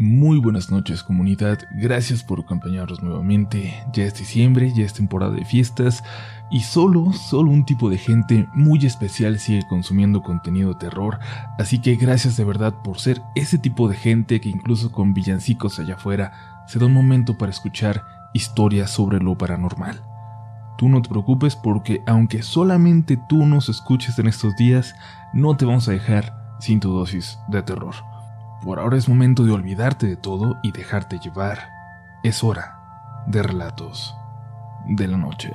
Muy buenas noches comunidad, gracias por acompañarnos nuevamente. Ya es diciembre, ya es temporada de fiestas y solo, solo un tipo de gente muy especial sigue consumiendo contenido de terror, así que gracias de verdad por ser ese tipo de gente que incluso con villancicos allá afuera se da un momento para escuchar historias sobre lo paranormal. Tú no te preocupes porque aunque solamente tú nos escuches en estos días, no te vamos a dejar sin tu dosis de terror. Por ahora es momento de olvidarte de todo y dejarte llevar. Es hora de relatos de la noche.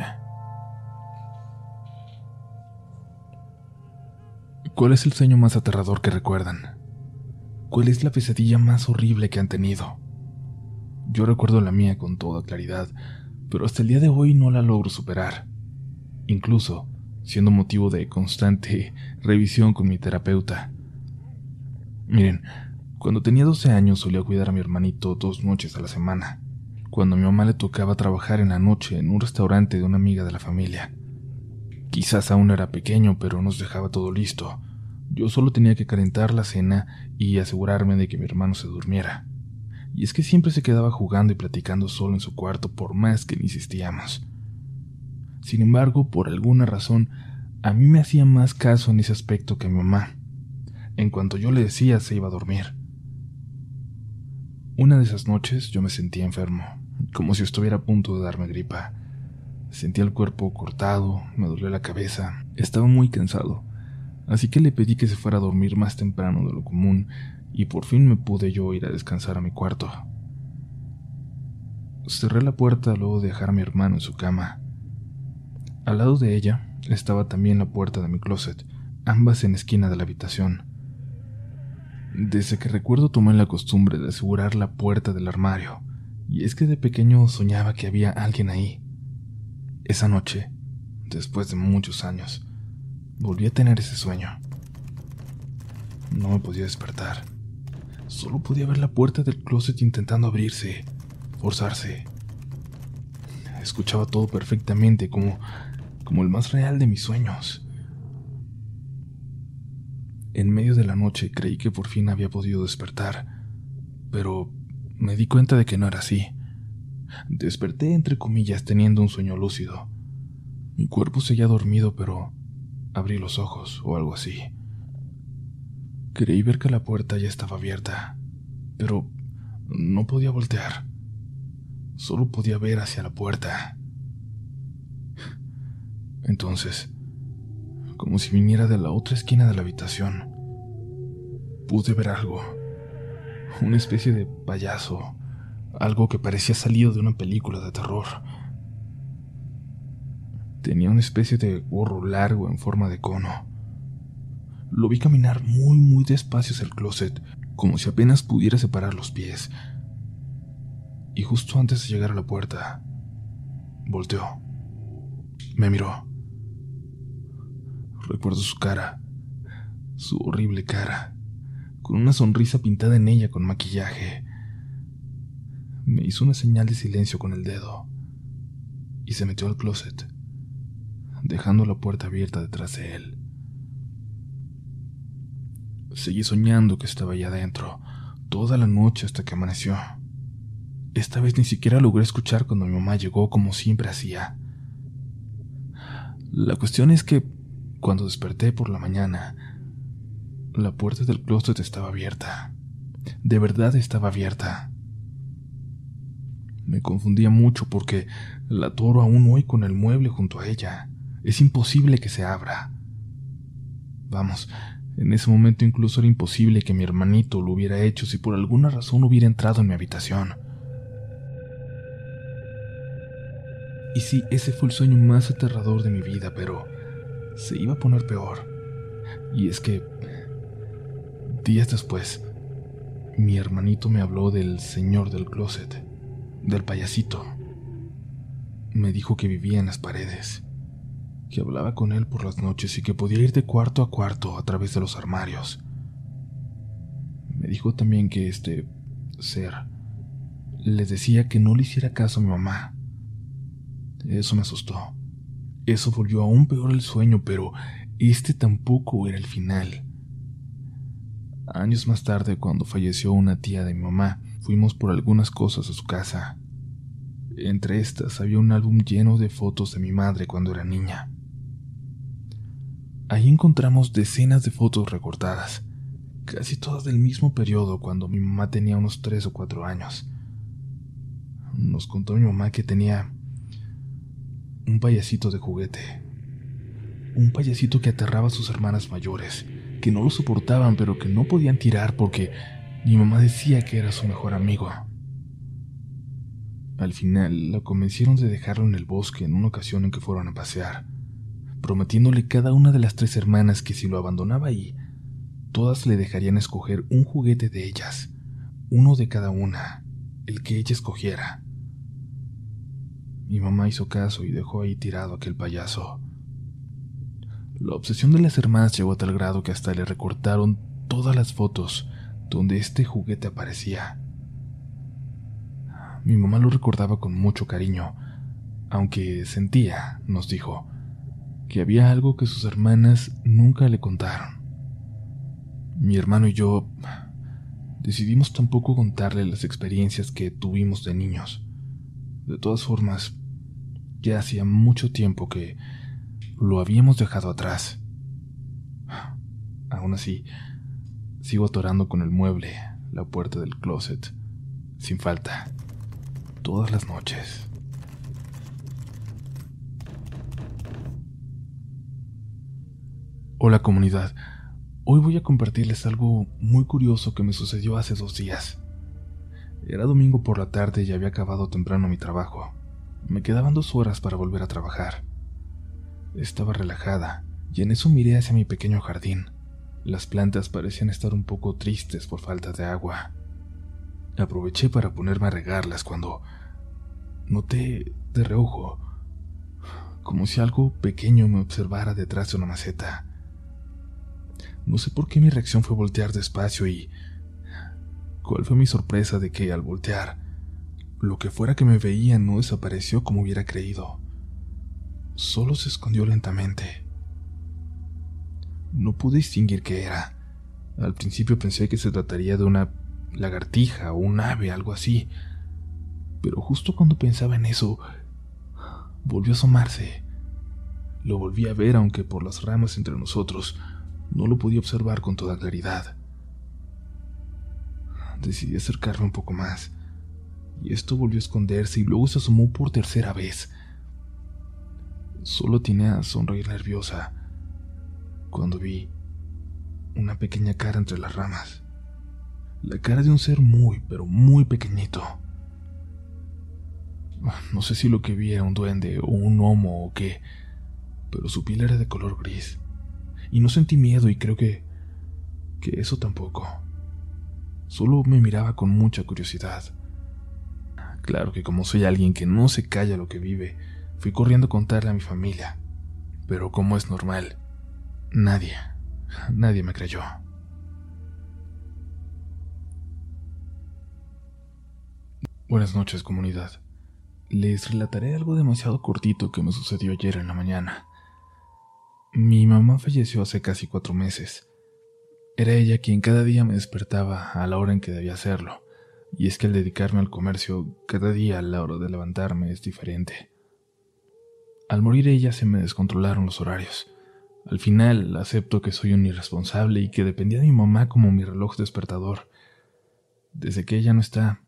¿Cuál es el sueño más aterrador que recuerdan? ¿Cuál es la pesadilla más horrible que han tenido? Yo recuerdo la mía con toda claridad, pero hasta el día de hoy no la logro superar. Incluso siendo motivo de constante revisión con mi terapeuta. Miren, cuando tenía 12 años solía cuidar a mi hermanito dos noches a la semana, cuando a mi mamá le tocaba trabajar en la noche en un restaurante de una amiga de la familia. Quizás aún era pequeño, pero nos dejaba todo listo. Yo solo tenía que calentar la cena y asegurarme de que mi hermano se durmiera. Y es que siempre se quedaba jugando y platicando solo en su cuarto por más que insistíamos. Sin embargo, por alguna razón, a mí me hacía más caso en ese aspecto que a mi mamá. En cuanto yo le decía, se iba a dormir. Una de esas noches yo me sentía enfermo, como si estuviera a punto de darme gripa. Sentía el cuerpo cortado, me dolía la cabeza, estaba muy cansado, así que le pedí que se fuera a dormir más temprano de lo común y por fin me pude yo ir a descansar a mi cuarto. Cerré la puerta luego de dejar a mi hermano en su cama. Al lado de ella estaba también la puerta de mi closet, ambas en esquina de la habitación. Desde que recuerdo tomé la costumbre de asegurar la puerta del armario, y es que de pequeño soñaba que había alguien ahí. Esa noche, después de muchos años, volví a tener ese sueño. No me podía despertar. Solo podía ver la puerta del closet intentando abrirse, forzarse. Escuchaba todo perfectamente como como el más real de mis sueños. En medio de la noche creí que por fin había podido despertar, pero me di cuenta de que no era así. Desperté entre comillas teniendo un sueño lúcido. Mi cuerpo seguía dormido, pero abrí los ojos o algo así. Creí ver que la puerta ya estaba abierta, pero no podía voltear. Solo podía ver hacia la puerta. Entonces, como si viniera de la otra esquina de la habitación. Pude ver algo, una especie de payaso, algo que parecía salido de una película de terror. Tenía una especie de gorro largo en forma de cono. Lo vi caminar muy, muy despacio hacia el closet, como si apenas pudiera separar los pies. Y justo antes de llegar a la puerta, volteó. Me miró. Recuerdo su cara, su horrible cara, con una sonrisa pintada en ella con maquillaje. Me hizo una señal de silencio con el dedo y se metió al closet, dejando la puerta abierta detrás de él. Seguí soñando que estaba allá adentro, toda la noche hasta que amaneció. Esta vez ni siquiera logré escuchar cuando mi mamá llegó como siempre hacía. La cuestión es que cuando desperté por la mañana, la puerta del closet estaba abierta. De verdad estaba abierta. Me confundía mucho porque la toro aún hoy con el mueble junto a ella. Es imposible que se abra. Vamos, en ese momento incluso era imposible que mi hermanito lo hubiera hecho si por alguna razón hubiera entrado en mi habitación. Y sí, ese fue el sueño más aterrador de mi vida, pero se iba a poner peor. Y es que, días después, mi hermanito me habló del señor del closet, del payasito. Me dijo que vivía en las paredes, que hablaba con él por las noches y que podía ir de cuarto a cuarto a través de los armarios. Me dijo también que este ser le decía que no le hiciera caso a mi mamá. Eso me asustó. Eso volvió aún peor el sueño, pero este tampoco era el final. Años más tarde, cuando falleció una tía de mi mamá, fuimos por algunas cosas a su casa. Entre estas había un álbum lleno de fotos de mi madre cuando era niña. Ahí encontramos decenas de fotos recortadas, casi todas del mismo periodo cuando mi mamá tenía unos tres o cuatro años. Nos contó mi mamá que tenía un payasito de juguete, un payasito que aterraba a sus hermanas mayores, que no lo soportaban pero que no podían tirar porque mi mamá decía que era su mejor amigo. Al final la convencieron de dejarlo en el bosque en una ocasión en que fueron a pasear, prometiéndole cada una de las tres hermanas que si lo abandonaba ahí, todas le dejarían escoger un juguete de ellas, uno de cada una, el que ella escogiera. Mi mamá hizo caso y dejó ahí tirado aquel payaso. La obsesión de las hermanas llegó a tal grado que hasta le recortaron todas las fotos donde este juguete aparecía. Mi mamá lo recordaba con mucho cariño, aunque sentía, nos dijo, que había algo que sus hermanas nunca le contaron. Mi hermano y yo decidimos tampoco contarle las experiencias que tuvimos de niños. De todas formas, ya hacía mucho tiempo que lo habíamos dejado atrás. Aún así, sigo atorando con el mueble la puerta del closet, sin falta, todas las noches. Hola comunidad, hoy voy a compartirles algo muy curioso que me sucedió hace dos días. Era domingo por la tarde y había acabado temprano mi trabajo. Me quedaban dos horas para volver a trabajar. Estaba relajada y en eso miré hacia mi pequeño jardín. Las plantas parecían estar un poco tristes por falta de agua. Aproveché para ponerme a regarlas cuando noté de reojo como si algo pequeño me observara detrás de una maceta. No sé por qué mi reacción fue voltear despacio y... ¿Cuál fue mi sorpresa de que al voltear lo que fuera que me veía no desapareció como hubiera creído. Solo se escondió lentamente. No pude distinguir qué era. Al principio pensé que se trataría de una lagartija o un ave, algo así. Pero justo cuando pensaba en eso, volvió a asomarse. Lo volví a ver aunque por las ramas entre nosotros no lo podía observar con toda claridad. Decidí acercarme un poco más y esto volvió a esconderse y luego se asomó por tercera vez. Solo tenía a sonreír nerviosa cuando vi una pequeña cara entre las ramas. La cara de un ser muy, pero muy pequeñito. No sé si lo que vi era un duende o un gnomo o qué, pero su piel era de color gris. Y no sentí miedo y creo que... que eso tampoco. Solo me miraba con mucha curiosidad. Claro que como soy alguien que no se calla lo que vive, fui corriendo a contarle a mi familia. Pero como es normal, nadie, nadie me creyó. Buenas noches, comunidad. Les relataré algo demasiado cortito que me sucedió ayer en la mañana. Mi mamá falleció hace casi cuatro meses. Era ella quien cada día me despertaba a la hora en que debía hacerlo y es que al dedicarme al comercio, cada día a la hora de levantarme es diferente. Al morir ella se me descontrolaron los horarios. Al final acepto que soy un irresponsable y que dependía de mi mamá como mi reloj despertador. Desde que ella no está,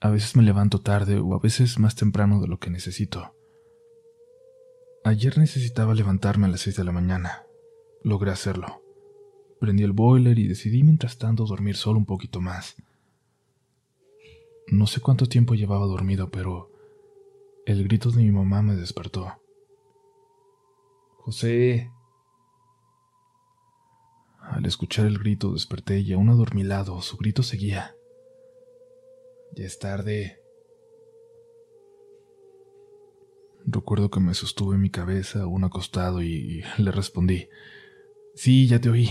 a veces me levanto tarde o a veces más temprano de lo que necesito. Ayer necesitaba levantarme a las seis de la mañana. Logré hacerlo. Prendí el boiler y decidí mientras tanto dormir solo un poquito más. No sé cuánto tiempo llevaba dormido, pero el grito de mi mamá me despertó. José. Al escuchar el grito desperté y aún adormilado su grito seguía. Ya es tarde. Recuerdo que me sostuve mi cabeza aún acostado y le respondí. Sí, ya te oí.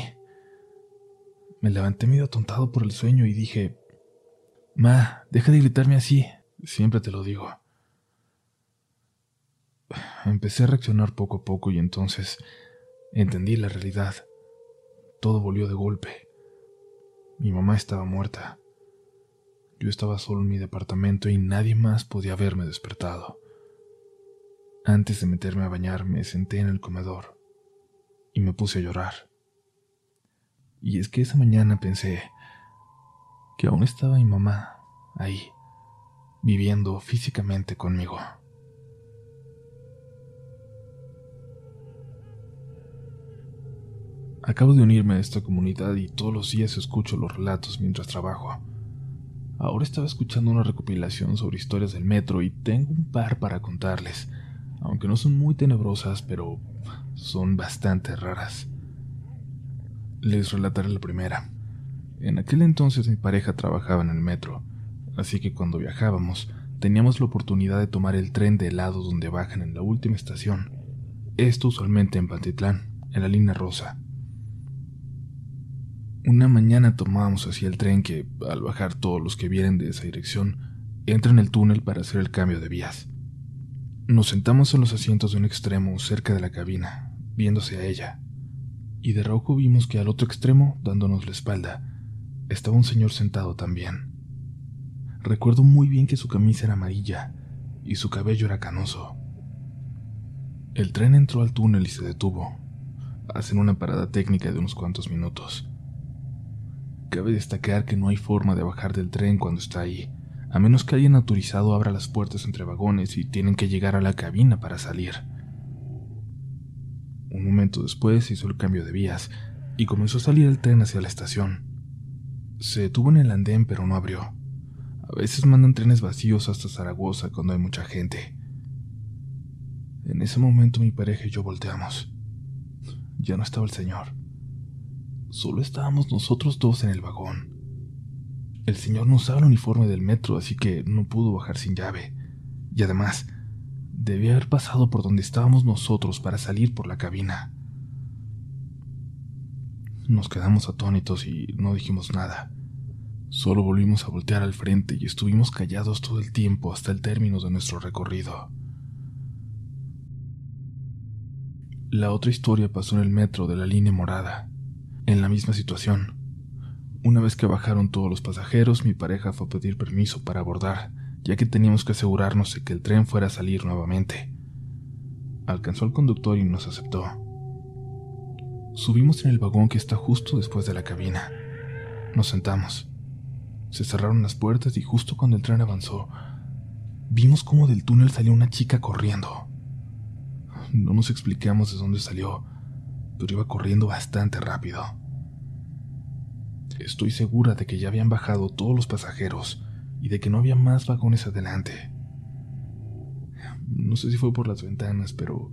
Me levanté medio atontado por el sueño y dije, Ma, deja de gritarme así. Siempre te lo digo. Empecé a reaccionar poco a poco y entonces entendí la realidad. Todo volvió de golpe. Mi mamá estaba muerta. Yo estaba solo en mi departamento y nadie más podía haberme despertado. Antes de meterme a bañar me senté en el comedor y me puse a llorar. Y es que esa mañana pensé que aún estaba mi mamá ahí, viviendo físicamente conmigo. Acabo de unirme a esta comunidad y todos los días escucho los relatos mientras trabajo. Ahora estaba escuchando una recopilación sobre historias del metro y tengo un par para contarles, aunque no son muy tenebrosas, pero son bastante raras. Les relataré la primera. En aquel entonces mi pareja trabajaba en el metro, así que cuando viajábamos teníamos la oportunidad de tomar el tren de lado donde bajan en la última estación. Esto usualmente en Pantitlán, en la línea rosa. Una mañana tomábamos hacia el tren que, al bajar todos los que vienen de esa dirección, entra en el túnel para hacer el cambio de vías. Nos sentamos en los asientos de un extremo cerca de la cabina, viéndose a ella, y de rojo vimos que al otro extremo, dándonos la espalda, estaba un señor sentado también. Recuerdo muy bien que su camisa era amarilla y su cabello era canoso. El tren entró al túnel y se detuvo. Hacen una parada técnica de unos cuantos minutos. Cabe destacar que no hay forma de bajar del tren cuando está ahí, a menos que alguien autorizado abra las puertas entre vagones y tienen que llegar a la cabina para salir. Un momento después hizo el cambio de vías y comenzó a salir el tren hacia la estación. Se detuvo en el andén pero no abrió. A veces mandan trenes vacíos hasta Zaragoza cuando hay mucha gente. En ese momento mi pareja y yo volteamos. Ya no estaba el señor. Solo estábamos nosotros dos en el vagón. El señor no usaba el uniforme del metro, así que no pudo bajar sin llave. Y además, debía haber pasado por donde estábamos nosotros para salir por la cabina. Nos quedamos atónitos y no dijimos nada. Solo volvimos a voltear al frente y estuvimos callados todo el tiempo hasta el término de nuestro recorrido. La otra historia pasó en el metro de la línea morada en la misma situación. Una vez que bajaron todos los pasajeros, mi pareja fue a pedir permiso para abordar, ya que teníamos que asegurarnos de que el tren fuera a salir nuevamente. Alcanzó al conductor y nos aceptó. Subimos en el vagón que está justo después de la cabina. Nos sentamos. Se cerraron las puertas y justo cuando el tren avanzó, vimos cómo del túnel salió una chica corriendo. No nos explicamos de dónde salió, pero iba corriendo bastante rápido. Estoy segura de que ya habían bajado todos los pasajeros y de que no había más vagones adelante. No sé si fue por las ventanas, pero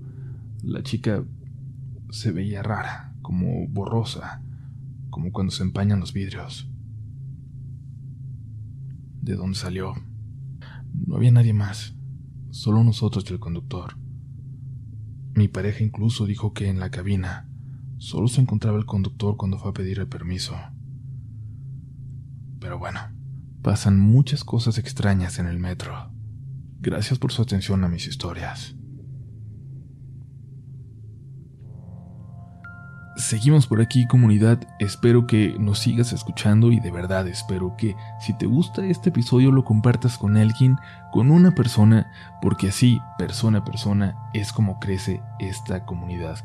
la chica se veía rara, como borrosa, como cuando se empañan los vidrios. ¿De dónde salió? No había nadie más, solo nosotros y el conductor. Mi pareja incluso dijo que en la cabina Solo se encontraba el conductor cuando fue a pedir el permiso. Pero bueno, pasan muchas cosas extrañas en el metro. Gracias por su atención a mis historias. Seguimos por aquí comunidad, espero que nos sigas escuchando y de verdad espero que si te gusta este episodio lo compartas con alguien, con una persona, porque así, persona a persona, es como crece esta comunidad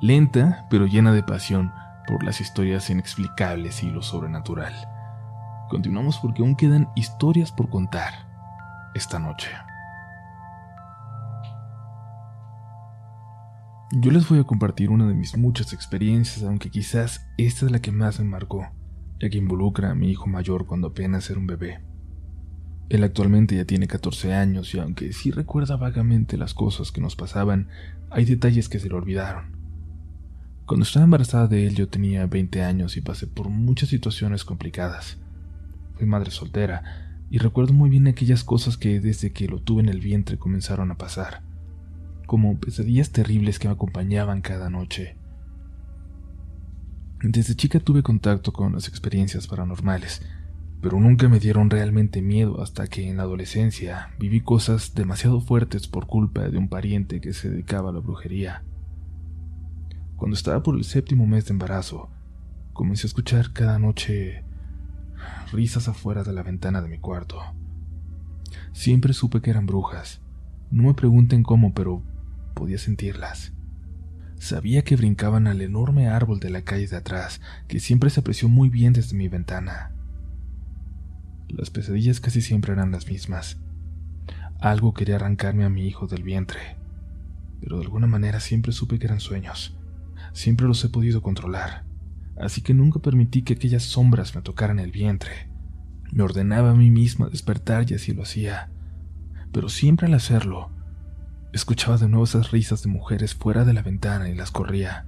lenta pero llena de pasión por las historias inexplicables y lo sobrenatural. Continuamos porque aún quedan historias por contar esta noche. Yo les voy a compartir una de mis muchas experiencias, aunque quizás esta es la que más me marcó, ya que involucra a mi hijo mayor cuando apenas era un bebé. Él actualmente ya tiene 14 años y aunque sí recuerda vagamente las cosas que nos pasaban, hay detalles que se le olvidaron. Cuando estaba embarazada de él yo tenía 20 años y pasé por muchas situaciones complicadas. Fui madre soltera y recuerdo muy bien aquellas cosas que desde que lo tuve en el vientre comenzaron a pasar, como pesadillas terribles que me acompañaban cada noche. Desde chica tuve contacto con las experiencias paranormales, pero nunca me dieron realmente miedo hasta que en la adolescencia viví cosas demasiado fuertes por culpa de un pariente que se dedicaba a la brujería. Cuando estaba por el séptimo mes de embarazo, comencé a escuchar cada noche risas afuera de la ventana de mi cuarto. Siempre supe que eran brujas. No me pregunten cómo, pero podía sentirlas. Sabía que brincaban al enorme árbol de la calle de atrás, que siempre se apreció muy bien desde mi ventana. Las pesadillas casi siempre eran las mismas. Algo quería arrancarme a mi hijo del vientre, pero de alguna manera siempre supe que eran sueños. Siempre los he podido controlar, así que nunca permití que aquellas sombras me tocaran el vientre. Me ordenaba a mí misma despertar y así lo hacía, pero siempre al hacerlo, escuchaba de nuevo esas risas de mujeres fuera de la ventana y las corría.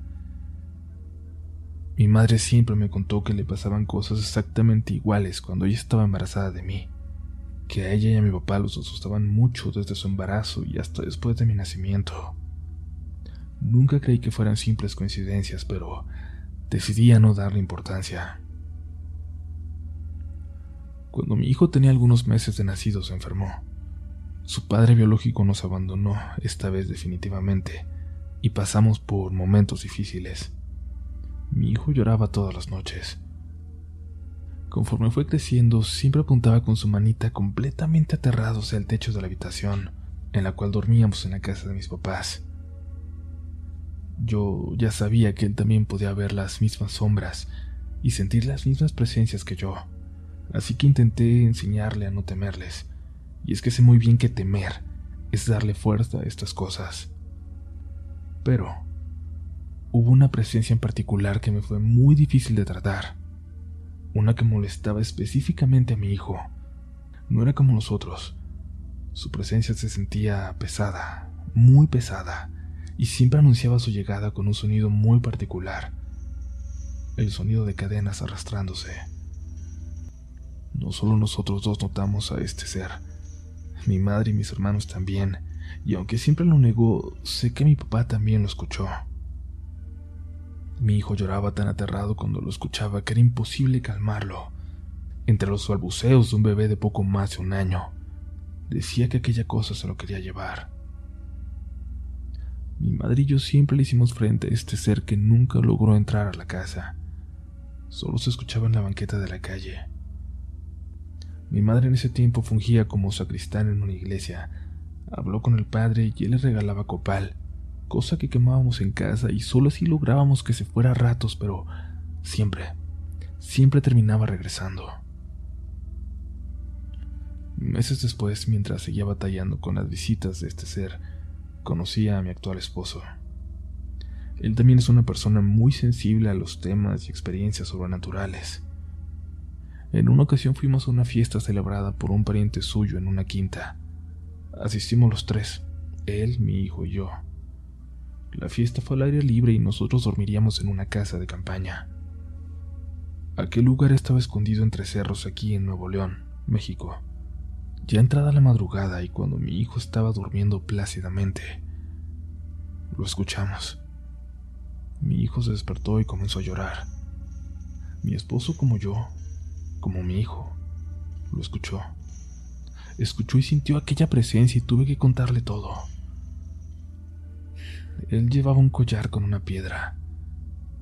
Mi madre siempre me contó que le pasaban cosas exactamente iguales cuando ella estaba embarazada de mí, que a ella y a mi papá los asustaban mucho desde su embarazo y hasta después de mi nacimiento. Nunca creí que fueran simples coincidencias, pero decidí a no darle importancia. Cuando mi hijo tenía algunos meses de nacido se enfermó. Su padre biológico nos abandonó, esta vez definitivamente, y pasamos por momentos difíciles. Mi hijo lloraba todas las noches. Conforme fue creciendo, siempre apuntaba con su manita completamente aterrado hacia el techo de la habitación en la cual dormíamos en la casa de mis papás. Yo ya sabía que él también podía ver las mismas sombras y sentir las mismas presencias que yo, así que intenté enseñarle a no temerles, y es que sé muy bien que temer es darle fuerza a estas cosas. Pero hubo una presencia en particular que me fue muy difícil de tratar. Una que molestaba específicamente a mi hijo. No era como los otros. Su presencia se sentía pesada, muy pesada, y siempre anunciaba su llegada con un sonido muy particular. El sonido de cadenas arrastrándose. No solo nosotros dos notamos a este ser, mi madre y mis hermanos también, y aunque siempre lo negó, sé que mi papá también lo escuchó. Mi hijo lloraba tan aterrado cuando lo escuchaba que era imposible calmarlo. Entre los balbuceos de un bebé de poco más de un año, decía que aquella cosa se lo quería llevar. Mi madre y yo siempre le hicimos frente a este ser que nunca logró entrar a la casa. Solo se escuchaba en la banqueta de la calle. Mi madre en ese tiempo fungía como sacristán en una iglesia. Habló con el padre y él le regalaba copal cosa que quemábamos en casa y solo así lográbamos que se fuera a ratos, pero siempre, siempre terminaba regresando. Meses después, mientras seguía batallando con las visitas de este ser, conocí a mi actual esposo. Él también es una persona muy sensible a los temas y experiencias sobrenaturales. En una ocasión fuimos a una fiesta celebrada por un pariente suyo en una quinta. Asistimos los tres, él, mi hijo y yo. La fiesta fue al aire libre y nosotros dormiríamos en una casa de campaña. Aquel lugar estaba escondido entre cerros aquí en Nuevo León, México. Ya entrada la madrugada y cuando mi hijo estaba durmiendo plácidamente, lo escuchamos. Mi hijo se despertó y comenzó a llorar. Mi esposo como yo, como mi hijo, lo escuchó. Escuchó y sintió aquella presencia y tuve que contarle todo. Él llevaba un collar con una piedra.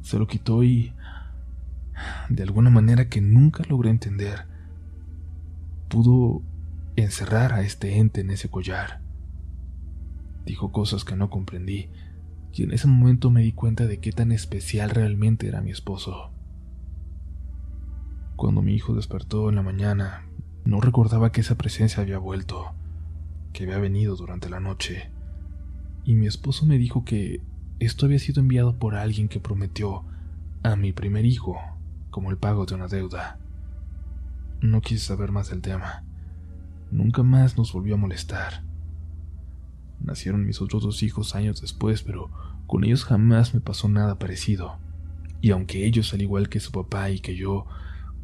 Se lo quitó y, de alguna manera que nunca logré entender, pudo encerrar a este ente en ese collar. Dijo cosas que no comprendí, y en ese momento me di cuenta de qué tan especial realmente era mi esposo. Cuando mi hijo despertó en la mañana, no recordaba que esa presencia había vuelto, que había venido durante la noche y mi esposo me dijo que esto había sido enviado por alguien que prometió a mi primer hijo como el pago de una deuda. No quise saber más del tema. Nunca más nos volvió a molestar. Nacieron mis otros dos hijos años después, pero con ellos jamás me pasó nada parecido. Y aunque ellos, al igual que su papá y que yo,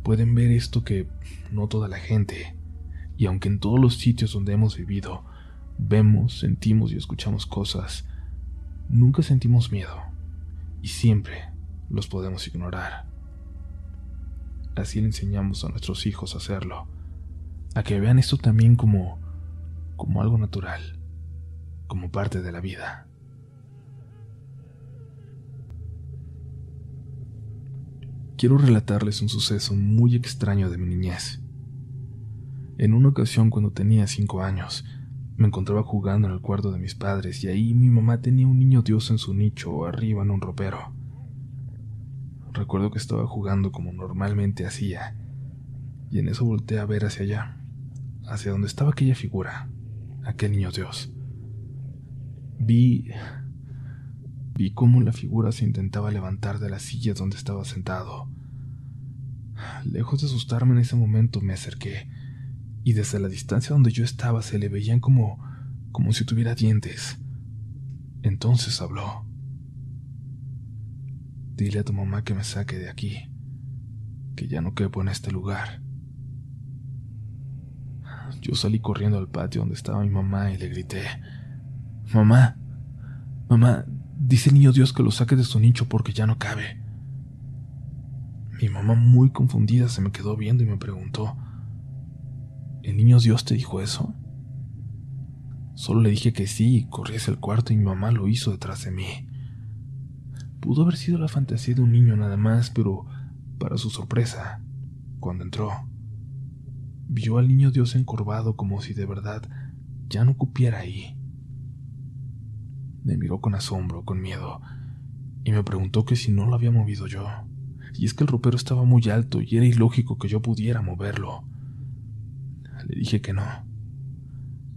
pueden ver esto que no toda la gente, y aunque en todos los sitios donde hemos vivido vemos, sentimos y escuchamos cosas, nunca sentimos miedo y siempre los podemos ignorar. Así le enseñamos a nuestros hijos a hacerlo, a que vean esto también como como algo natural, como parte de la vida. quiero relatarles un suceso muy extraño de mi niñez. En una ocasión cuando tenía cinco años, me encontraba jugando en el cuarto de mis padres y ahí mi mamá tenía un niño dios en su nicho arriba en un ropero. Recuerdo que estaba jugando como normalmente hacía, y en eso volteé a ver hacia allá, hacia donde estaba aquella figura, aquel niño dios. Vi Vi cómo la figura se intentaba levantar de la silla donde estaba sentado. Lejos de asustarme en ese momento me acerqué, y desde la distancia donde yo estaba se le veían como como si tuviera dientes. Entonces habló. Dile a tu mamá que me saque de aquí, que ya no quepo en este lugar. Yo salí corriendo al patio donde estaba mi mamá y le grité, Mamá, mamá, Dice el niño Dios que lo saque de su nicho porque ya no cabe. Mi mamá, muy confundida, se me quedó viendo y me preguntó, ¿El niño Dios te dijo eso? Solo le dije que sí y corrí hacia el cuarto y mi mamá lo hizo detrás de mí. Pudo haber sido la fantasía de un niño nada más, pero para su sorpresa, cuando entró, vio al niño Dios encorvado como si de verdad ya no cupiera ahí. Me miró con asombro, con miedo, y me preguntó que si no lo había movido yo. Y es que el ropero estaba muy alto y era ilógico que yo pudiera moverlo. Le dije que no.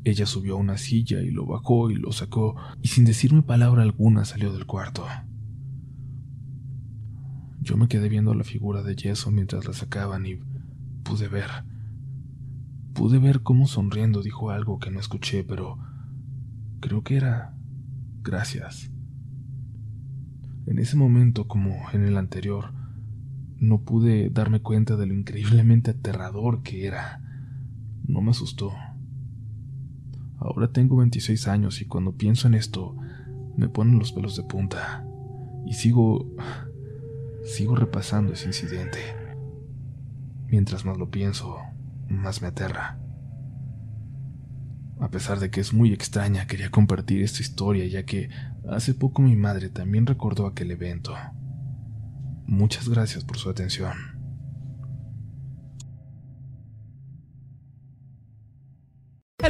Ella subió a una silla y lo bajó y lo sacó, y sin decirme palabra alguna salió del cuarto. Yo me quedé viendo la figura de yeso mientras la sacaban y pude ver. Pude ver cómo sonriendo dijo algo que no escuché, pero creo que era Gracias. En ese momento, como en el anterior, no pude darme cuenta de lo increíblemente aterrador que era. No me asustó. Ahora tengo 26 años y cuando pienso en esto, me ponen los pelos de punta. Y sigo... sigo repasando ese incidente. Mientras más lo pienso, más me aterra. A pesar de que es muy extraña, quería compartir esta historia ya que hace poco mi madre también recordó aquel evento. Muchas gracias por su atención.